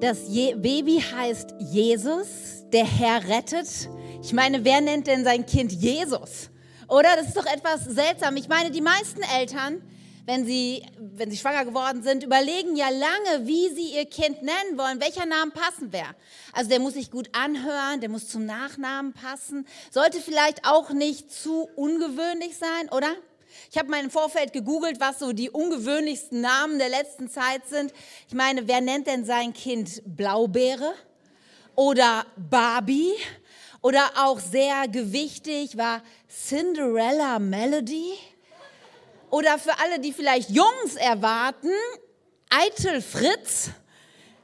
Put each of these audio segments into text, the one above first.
Das Je Baby heißt Jesus, der Herr rettet. Ich meine, wer nennt denn sein Kind Jesus? Oder? Das ist doch etwas seltsam. Ich meine, die meisten Eltern, wenn sie, wenn sie schwanger geworden sind, überlegen ja lange, wie sie ihr Kind nennen wollen, welcher Name passen wäre. Also der muss sich gut anhören, der muss zum Nachnamen passen, sollte vielleicht auch nicht zu ungewöhnlich sein, oder? Ich habe mal im Vorfeld gegoogelt, was so die ungewöhnlichsten Namen der letzten Zeit sind. Ich meine, wer nennt denn sein Kind Blaubeere oder Barbie? Oder auch sehr gewichtig war Cinderella Melody. Oder für alle, die vielleicht Jungs erwarten, Eitel Fritz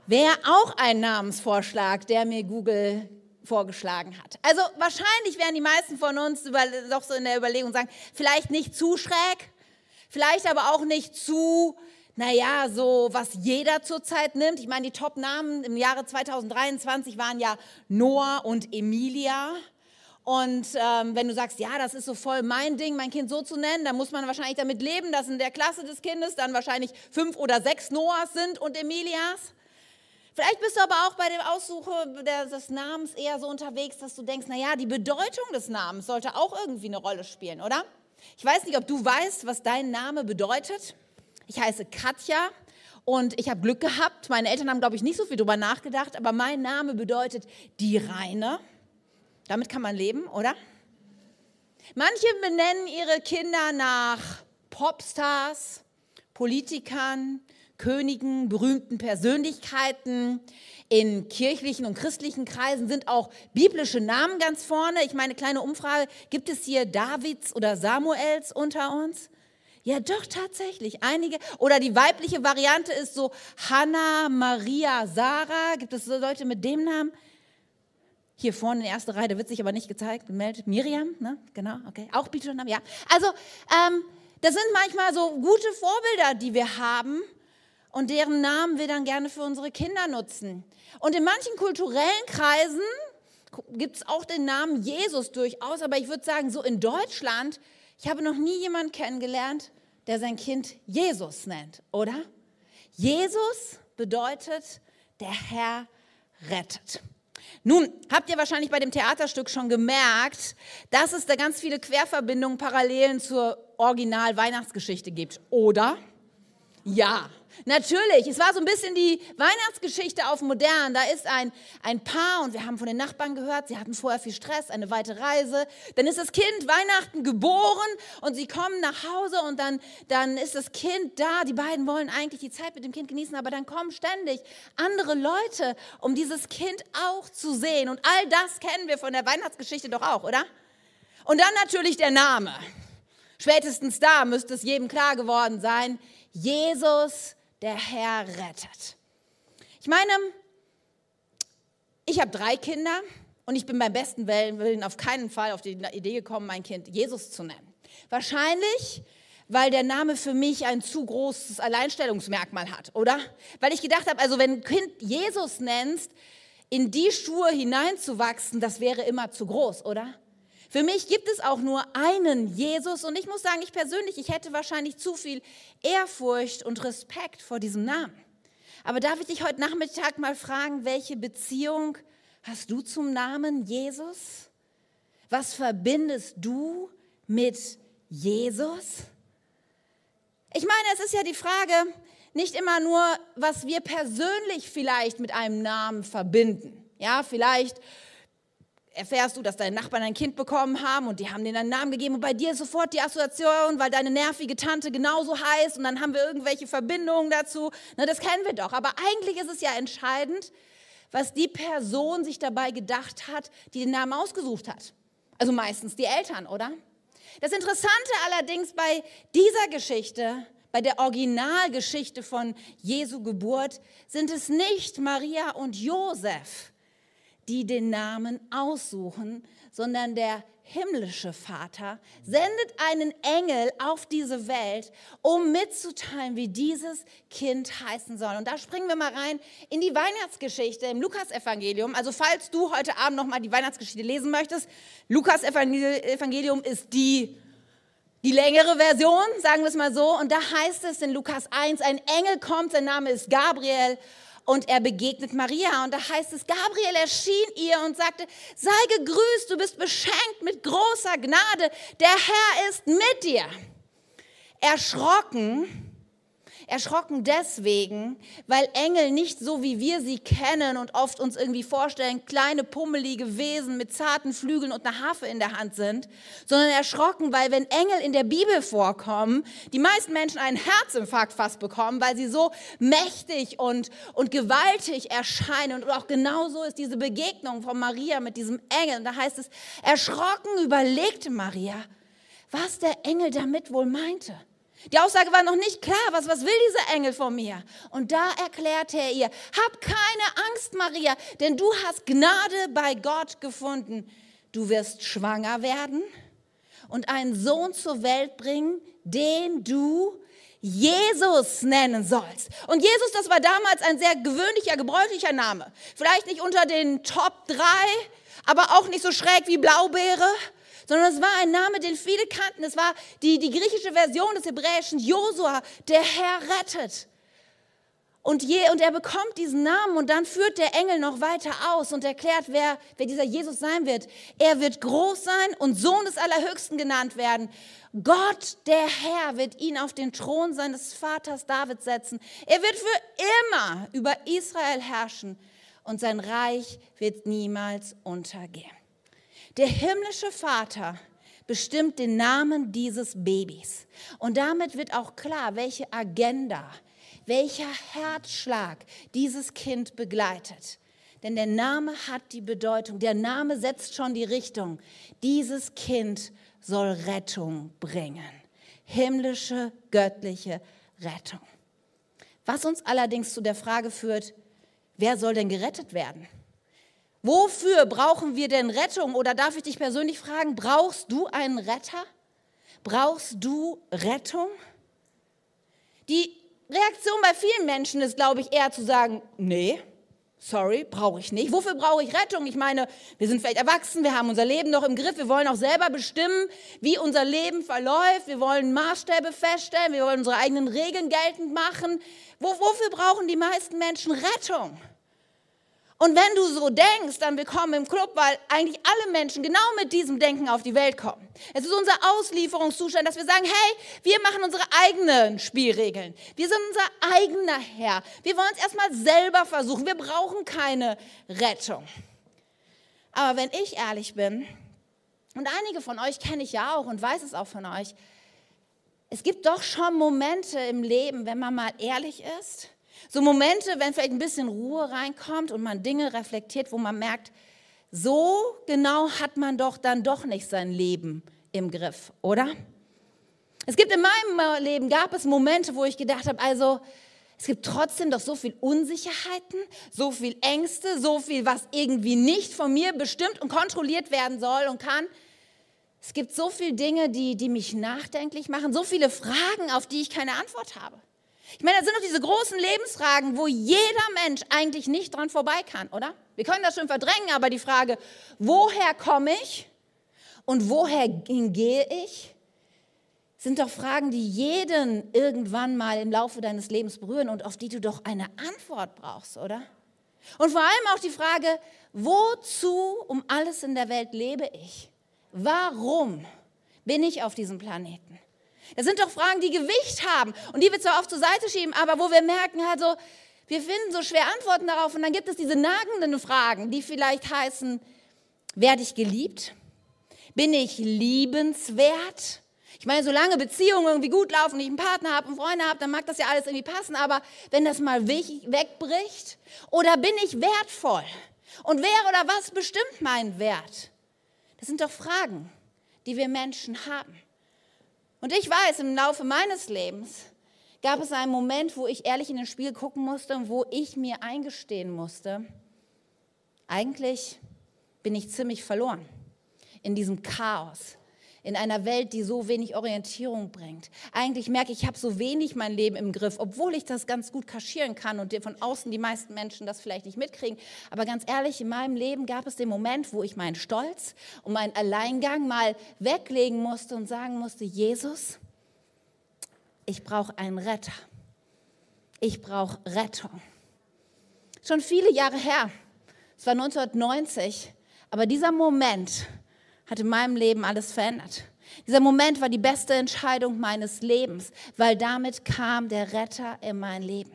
wäre auch ein Namensvorschlag, der mir Google vorgeschlagen hat. Also wahrscheinlich werden die meisten von uns doch so in der Überlegung sagen, vielleicht nicht zu schräg, vielleicht aber auch nicht zu, naja, so was jeder zurzeit nimmt. Ich meine, die Top-Namen im Jahre 2023 waren ja Noah und Emilia. Und ähm, wenn du sagst, ja, das ist so voll mein Ding, mein Kind so zu nennen, dann muss man wahrscheinlich damit leben, dass in der Klasse des Kindes dann wahrscheinlich fünf oder sechs Noahs sind und Emilias. Vielleicht bist du aber auch bei der Aussuche des Namens eher so unterwegs, dass du denkst, naja, die Bedeutung des Namens sollte auch irgendwie eine Rolle spielen, oder? Ich weiß nicht, ob du weißt, was dein Name bedeutet. Ich heiße Katja und ich habe Glück gehabt. Meine Eltern haben, glaube ich, nicht so viel darüber nachgedacht, aber mein Name bedeutet die Reine. Damit kann man leben, oder? Manche benennen ihre Kinder nach Popstars, Politikern, Königen, berühmten Persönlichkeiten. In kirchlichen und christlichen Kreisen sind auch biblische Namen ganz vorne. Ich meine, kleine Umfrage, gibt es hier Davids oder Samuels unter uns? Ja, doch, tatsächlich. Einige. Oder die weibliche Variante ist so Hannah, Maria, Sarah. Gibt es so Leute mit dem Namen? Hier vorne in der ersten Reihe, der wird sich aber nicht gezeigt, gemeldet. Miriam, ne? Genau, okay. Auch biblische Namen, ja. Also, ähm, das sind manchmal so gute Vorbilder, die wir haben und deren Namen wir dann gerne für unsere Kinder nutzen. Und in manchen kulturellen Kreisen gibt es auch den Namen Jesus durchaus, aber ich würde sagen, so in Deutschland, ich habe noch nie jemanden kennengelernt, der sein Kind Jesus nennt, oder? Jesus bedeutet, der Herr rettet. Nun, habt ihr wahrscheinlich bei dem Theaterstück schon gemerkt, dass es da ganz viele Querverbindungen, Parallelen zur Original-Weihnachtsgeschichte gibt, oder? Ja, Natürlich, es war so ein bisschen die Weihnachtsgeschichte auf modern. Da ist ein, ein Paar und wir haben von den Nachbarn gehört, sie hatten vorher viel Stress, eine weite Reise. Dann ist das Kind Weihnachten geboren und sie kommen nach Hause und dann, dann ist das Kind da. Die beiden wollen eigentlich die Zeit mit dem Kind genießen, aber dann kommen ständig andere Leute, um dieses Kind auch zu sehen. Und all das kennen wir von der Weihnachtsgeschichte doch auch, oder? Und dann natürlich der Name. Spätestens da müsste es jedem klar geworden sein. Jesus der Herr rettet. Ich meine, ich habe drei Kinder und ich bin beim besten Willen auf keinen Fall auf die Idee gekommen, mein Kind Jesus zu nennen. Wahrscheinlich, weil der Name für mich ein zu großes Alleinstellungsmerkmal hat, oder? Weil ich gedacht habe, also wenn ein Kind Jesus nennst, in die Schuhe hineinzuwachsen, das wäre immer zu groß, oder? Für mich gibt es auch nur einen Jesus und ich muss sagen, ich persönlich, ich hätte wahrscheinlich zu viel Ehrfurcht und Respekt vor diesem Namen. Aber darf ich dich heute Nachmittag mal fragen, welche Beziehung hast du zum Namen Jesus? Was verbindest du mit Jesus? Ich meine, es ist ja die Frage, nicht immer nur, was wir persönlich vielleicht mit einem Namen verbinden. Ja, vielleicht erfährst du, dass deine Nachbarn ein Kind bekommen haben und die haben denen einen Namen gegeben und bei dir ist sofort die Assoziation, weil deine nervige Tante genauso heißt und dann haben wir irgendwelche Verbindungen dazu. Na, das kennen wir doch. Aber eigentlich ist es ja entscheidend, was die Person sich dabei gedacht hat, die den Namen ausgesucht hat. Also meistens die Eltern, oder? Das Interessante allerdings bei dieser Geschichte, bei der Originalgeschichte von Jesu Geburt, sind es nicht Maria und Josef, die den Namen aussuchen, sondern der himmlische Vater sendet einen Engel auf diese Welt, um mitzuteilen, wie dieses Kind heißen soll. Und da springen wir mal rein in die Weihnachtsgeschichte im Lukasevangelium. Also falls du heute Abend noch mal die Weihnachtsgeschichte lesen möchtest, Lukasevangelium ist die die längere Version, sagen wir es mal so. Und da heißt es in Lukas 1, ein Engel kommt, sein Name ist Gabriel und er begegnet Maria. Und da heißt es, Gabriel erschien ihr und sagte, sei gegrüßt, du bist beschenkt mit großer Gnade, der Herr ist mit dir. Erschrocken Erschrocken deswegen, weil Engel nicht so wie wir sie kennen und oft uns irgendwie vorstellen, kleine pummelige Wesen mit zarten Flügeln und einer Harfe in der Hand sind, sondern erschrocken, weil wenn Engel in der Bibel vorkommen, die meisten Menschen einen Herzinfarkt fast bekommen, weil sie so mächtig und, und gewaltig erscheinen. Und auch genauso ist diese Begegnung von Maria mit diesem Engel. Und da heißt es, erschrocken überlegte Maria, was der Engel damit wohl meinte. Die Aussage war noch nicht klar. Was, was will dieser Engel von mir? Und da erklärte er ihr, hab keine Angst, Maria, denn du hast Gnade bei Gott gefunden. Du wirst schwanger werden und einen Sohn zur Welt bringen, den du Jesus nennen sollst. Und Jesus, das war damals ein sehr gewöhnlicher, gebräuchlicher Name. Vielleicht nicht unter den Top 3, aber auch nicht so schräg wie Blaubeere sondern es war ein Name, den viele kannten. Es war die, die griechische Version des hebräischen Josua, der Herr rettet. Und, je, und er bekommt diesen Namen und dann führt der Engel noch weiter aus und erklärt, wer, wer dieser Jesus sein wird. Er wird groß sein und Sohn des Allerhöchsten genannt werden. Gott, der Herr, wird ihn auf den Thron seines Vaters David setzen. Er wird für immer über Israel herrschen und sein Reich wird niemals untergehen. Der himmlische Vater bestimmt den Namen dieses Babys. Und damit wird auch klar, welche Agenda, welcher Herzschlag dieses Kind begleitet. Denn der Name hat die Bedeutung, der Name setzt schon die Richtung. Dieses Kind soll Rettung bringen. Himmlische, göttliche Rettung. Was uns allerdings zu der Frage führt, wer soll denn gerettet werden? Wofür brauchen wir denn Rettung? Oder darf ich dich persönlich fragen, brauchst du einen Retter? Brauchst du Rettung? Die Reaktion bei vielen Menschen ist, glaube ich, eher zu sagen, nee, sorry, brauche ich nicht. Wofür brauche ich Rettung? Ich meine, wir sind vielleicht erwachsen, wir haben unser Leben noch im Griff, wir wollen auch selber bestimmen, wie unser Leben verläuft, wir wollen Maßstäbe feststellen, wir wollen unsere eigenen Regeln geltend machen. wofür brauchen die meisten Menschen Rettung? Und wenn du so denkst, dann willkommen im Club, weil eigentlich alle Menschen genau mit diesem Denken auf die Welt kommen. Es ist unser Auslieferungszustand, dass wir sagen, hey, wir machen unsere eigenen Spielregeln. Wir sind unser eigener Herr. Wir wollen es erstmal selber versuchen. Wir brauchen keine Rettung. Aber wenn ich ehrlich bin, und einige von euch kenne ich ja auch und weiß es auch von euch, es gibt doch schon Momente im Leben, wenn man mal ehrlich ist, so Momente, wenn vielleicht ein bisschen Ruhe reinkommt und man Dinge reflektiert, wo man merkt, so genau hat man doch dann doch nicht sein Leben im Griff, oder? Es gibt in meinem Leben, gab es Momente, wo ich gedacht habe, also es gibt trotzdem doch so viel Unsicherheiten, so viel Ängste, so viel, was irgendwie nicht von mir bestimmt und kontrolliert werden soll und kann. Es gibt so viele Dinge, die, die mich nachdenklich machen, so viele Fragen, auf die ich keine Antwort habe. Ich meine, das sind doch diese großen Lebensfragen, wo jeder Mensch eigentlich nicht dran vorbei kann, oder? Wir können das schon verdrängen, aber die Frage, woher komme ich und woher gehe ich, sind doch Fragen, die jeden irgendwann mal im Laufe deines Lebens berühren und auf die du doch eine Antwort brauchst, oder? Und vor allem auch die Frage, wozu um alles in der Welt lebe ich? Warum bin ich auf diesem Planeten? Das sind doch Fragen, die Gewicht haben und die wir zwar oft zur Seite schieben, aber wo wir merken, also, wir finden so schwer Antworten darauf und dann gibt es diese nagenden Fragen, die vielleicht heißen, werde ich geliebt? Bin ich liebenswert? Ich meine, solange Beziehungen irgendwie gut laufen, ich einen Partner habe und Freunde habe, dann mag das ja alles irgendwie passen, aber wenn das mal wegbricht, oder bin ich wertvoll? Und wer oder was bestimmt meinen Wert? Das sind doch Fragen, die wir Menschen haben. Und ich weiß, im Laufe meines Lebens gab es einen Moment, wo ich ehrlich in den Spiel gucken musste und wo ich mir eingestehen musste, eigentlich bin ich ziemlich verloren in diesem Chaos, in einer Welt, die so wenig Orientierung bringt. Eigentlich merke ich, ich habe so wenig mein Leben im Griff, obwohl ich das ganz gut kaschieren kann und von außen die meisten Menschen das vielleicht nicht mitkriegen. Aber ganz ehrlich, in meinem Leben gab es den Moment, wo ich meinen Stolz und meinen Alleingang mal weglegen musste und sagen musste, Jesus, ich brauche einen Retter. Ich brauche Rettung. Schon viele Jahre her. Es war 1990. Aber dieser Moment hat in meinem Leben alles verändert. Dieser Moment war die beste Entscheidung meines Lebens, weil damit kam der Retter in mein Leben.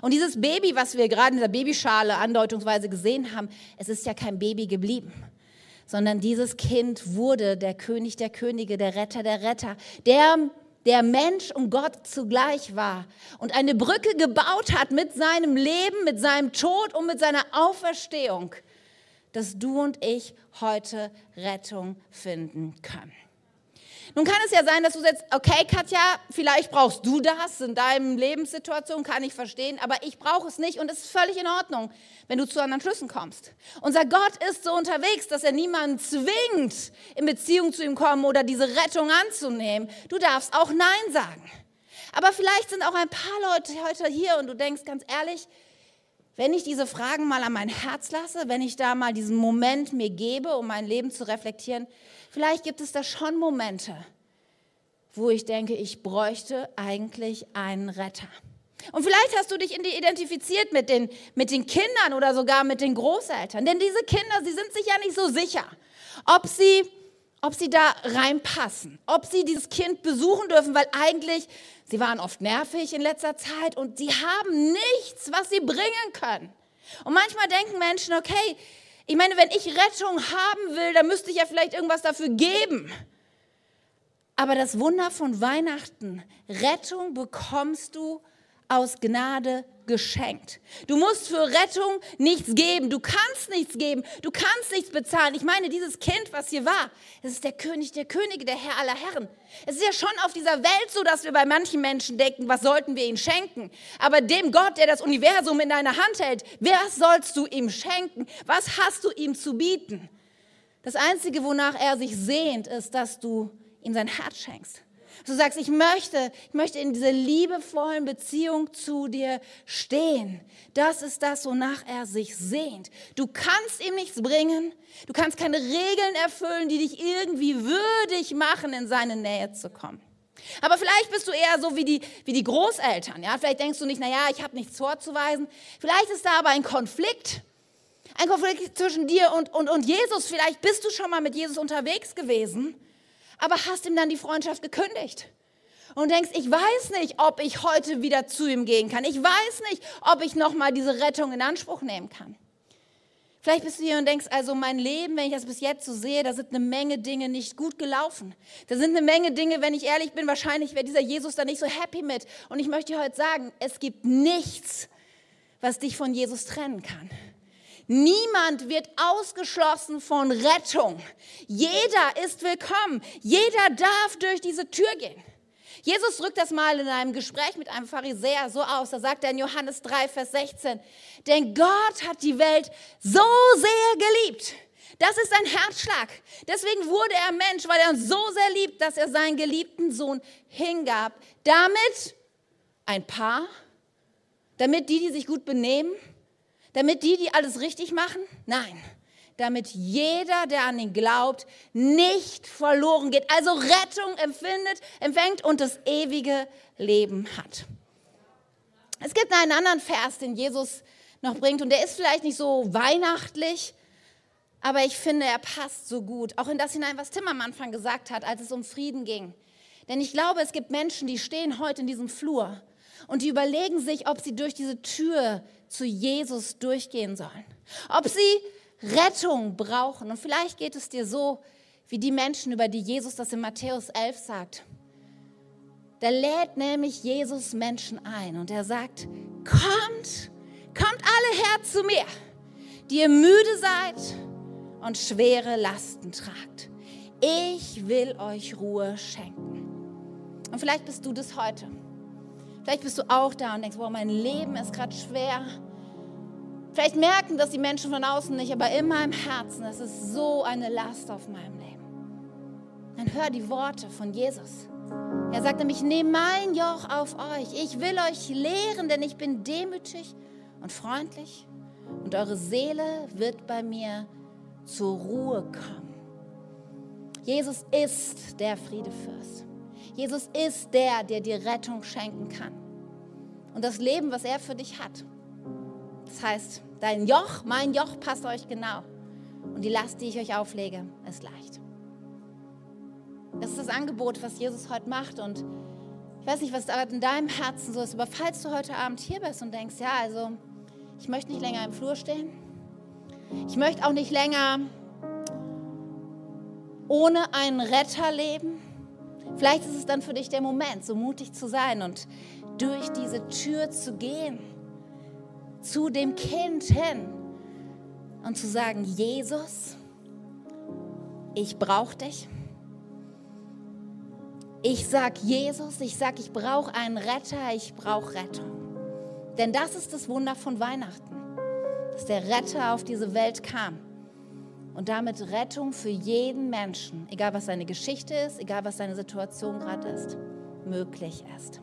Und dieses Baby, was wir gerade in dieser Babyschale andeutungsweise gesehen haben, es ist ja kein Baby geblieben, sondern dieses Kind wurde der König der Könige, der Retter der Retter, der der Mensch und Gott zugleich war und eine Brücke gebaut hat mit seinem Leben, mit seinem Tod und mit seiner Auferstehung, dass du und ich heute Rettung finden können. Nun kann es ja sein, dass du sagst, okay, Katja, vielleicht brauchst du das in deinem Lebenssituation, kann ich verstehen, aber ich brauche es nicht und es ist völlig in Ordnung, wenn du zu anderen Schlüssen kommst. Unser Gott ist so unterwegs, dass er niemanden zwingt, in Beziehung zu ihm kommen oder diese Rettung anzunehmen. Du darfst auch Nein sagen. Aber vielleicht sind auch ein paar Leute heute hier und du denkst ganz ehrlich, wenn ich diese Fragen mal an mein Herz lasse, wenn ich da mal diesen Moment mir gebe, um mein Leben zu reflektieren, vielleicht gibt es da schon Momente, wo ich denke, ich bräuchte eigentlich einen Retter. Und vielleicht hast du dich identifiziert mit den, mit den Kindern oder sogar mit den Großeltern. Denn diese Kinder, sie sind sich ja nicht so sicher, ob sie ob sie da reinpassen, ob sie dieses Kind besuchen dürfen, weil eigentlich, sie waren oft nervig in letzter Zeit und sie haben nichts, was sie bringen können. Und manchmal denken Menschen, okay, ich meine, wenn ich Rettung haben will, dann müsste ich ja vielleicht irgendwas dafür geben. Aber das Wunder von Weihnachten, Rettung bekommst du aus Gnade geschenkt. Du musst für Rettung nichts geben. Du kannst nichts geben. Du kannst nichts bezahlen. Ich meine, dieses Kind, was hier war, es ist der König der Könige, der Herr aller Herren. Es ist ja schon auf dieser Welt so, dass wir bei manchen Menschen denken, was sollten wir ihnen schenken? Aber dem Gott, der das Universum in deiner Hand hält, was sollst du ihm schenken? Was hast du ihm zu bieten? Das Einzige, wonach er sich sehnt, ist, dass du ihm sein Herz schenkst. Du sagst, ich möchte, ich möchte in dieser liebevollen Beziehung zu dir stehen. Das ist das, wonach er sich sehnt. Du kannst ihm nichts bringen. Du kannst keine Regeln erfüllen, die dich irgendwie würdig machen, in seine Nähe zu kommen. Aber vielleicht bist du eher so wie die, wie die Großeltern. Ja? Vielleicht denkst du nicht, naja, ich habe nichts vorzuweisen. Vielleicht ist da aber ein Konflikt. Ein Konflikt zwischen dir und, und, und Jesus. Vielleicht bist du schon mal mit Jesus unterwegs gewesen aber hast ihm dann die Freundschaft gekündigt. Und denkst, ich weiß nicht, ob ich heute wieder zu ihm gehen kann. Ich weiß nicht, ob ich nochmal diese Rettung in Anspruch nehmen kann. Vielleicht bist du hier und denkst, also mein Leben, wenn ich das bis jetzt so sehe, da sind eine Menge Dinge nicht gut gelaufen. Da sind eine Menge Dinge, wenn ich ehrlich bin, wahrscheinlich wäre dieser Jesus da nicht so happy mit. Und ich möchte dir heute sagen, es gibt nichts, was dich von Jesus trennen kann. Niemand wird ausgeschlossen von Rettung. Jeder ist willkommen. Jeder darf durch diese Tür gehen. Jesus drückt das mal in einem Gespräch mit einem Pharisäer so aus. Da sagt er in Johannes 3, Vers 16, denn Gott hat die Welt so sehr geliebt. Das ist ein Herzschlag. Deswegen wurde er Mensch, weil er uns so sehr liebt, dass er seinen geliebten Sohn hingab. Damit ein Paar, damit die, die sich gut benehmen, damit die, die alles richtig machen? Nein. Damit jeder, der an ihn glaubt, nicht verloren geht, also Rettung empfindet, empfängt und das ewige Leben hat. Es gibt einen anderen Vers, den Jesus noch bringt und der ist vielleicht nicht so weihnachtlich, aber ich finde, er passt so gut. Auch in das hinein, was Tim am Anfang gesagt hat, als es um Frieden ging. Denn ich glaube, es gibt Menschen, die stehen heute in diesem Flur und die überlegen sich, ob sie durch diese Tür zu Jesus durchgehen sollen. Ob sie Rettung brauchen. Und vielleicht geht es dir so, wie die Menschen, über die Jesus das in Matthäus 11 sagt. Da lädt nämlich Jesus Menschen ein und er sagt, kommt, kommt alle her zu mir, die ihr müde seid und schwere Lasten tragt. Ich will euch Ruhe schenken. Und vielleicht bist du das heute. Vielleicht bist du auch da und denkst, wow, mein Leben ist gerade schwer. Vielleicht merken das die Menschen von außen nicht, aber in meinem Herzen, es ist so eine Last auf meinem Leben. Dann hör die Worte von Jesus. Er sagt nämlich, nehmt mein Joch auf euch. Ich will euch lehren, denn ich bin demütig und freundlich und eure Seele wird bei mir zur Ruhe kommen. Jesus ist der Friedefürst. Jesus ist der, der dir Rettung schenken kann. Und das Leben, was er für dich hat, Das heißt, dein Joch, mein Joch passt euch genau. Und die Last, die ich euch auflege, ist leicht. Das ist das Angebot, was Jesus heute macht. Und ich weiß nicht, was da in deinem Herzen so ist, aber falls du heute Abend hier bist und denkst, ja, also ich möchte nicht länger im Flur stehen, ich möchte auch nicht länger ohne einen Retter leben, vielleicht ist es dann für dich der Moment, so mutig zu sein und durch diese Tür zu gehen, zu dem Kind hin und zu sagen, Jesus, ich brauche dich. Ich sag Jesus, ich sag, ich brauche einen Retter, ich brauche Rettung. Denn das ist das Wunder von Weihnachten, dass der Retter auf diese Welt kam und damit Rettung für jeden Menschen, egal was seine Geschichte ist, egal was seine Situation gerade ist, möglich ist.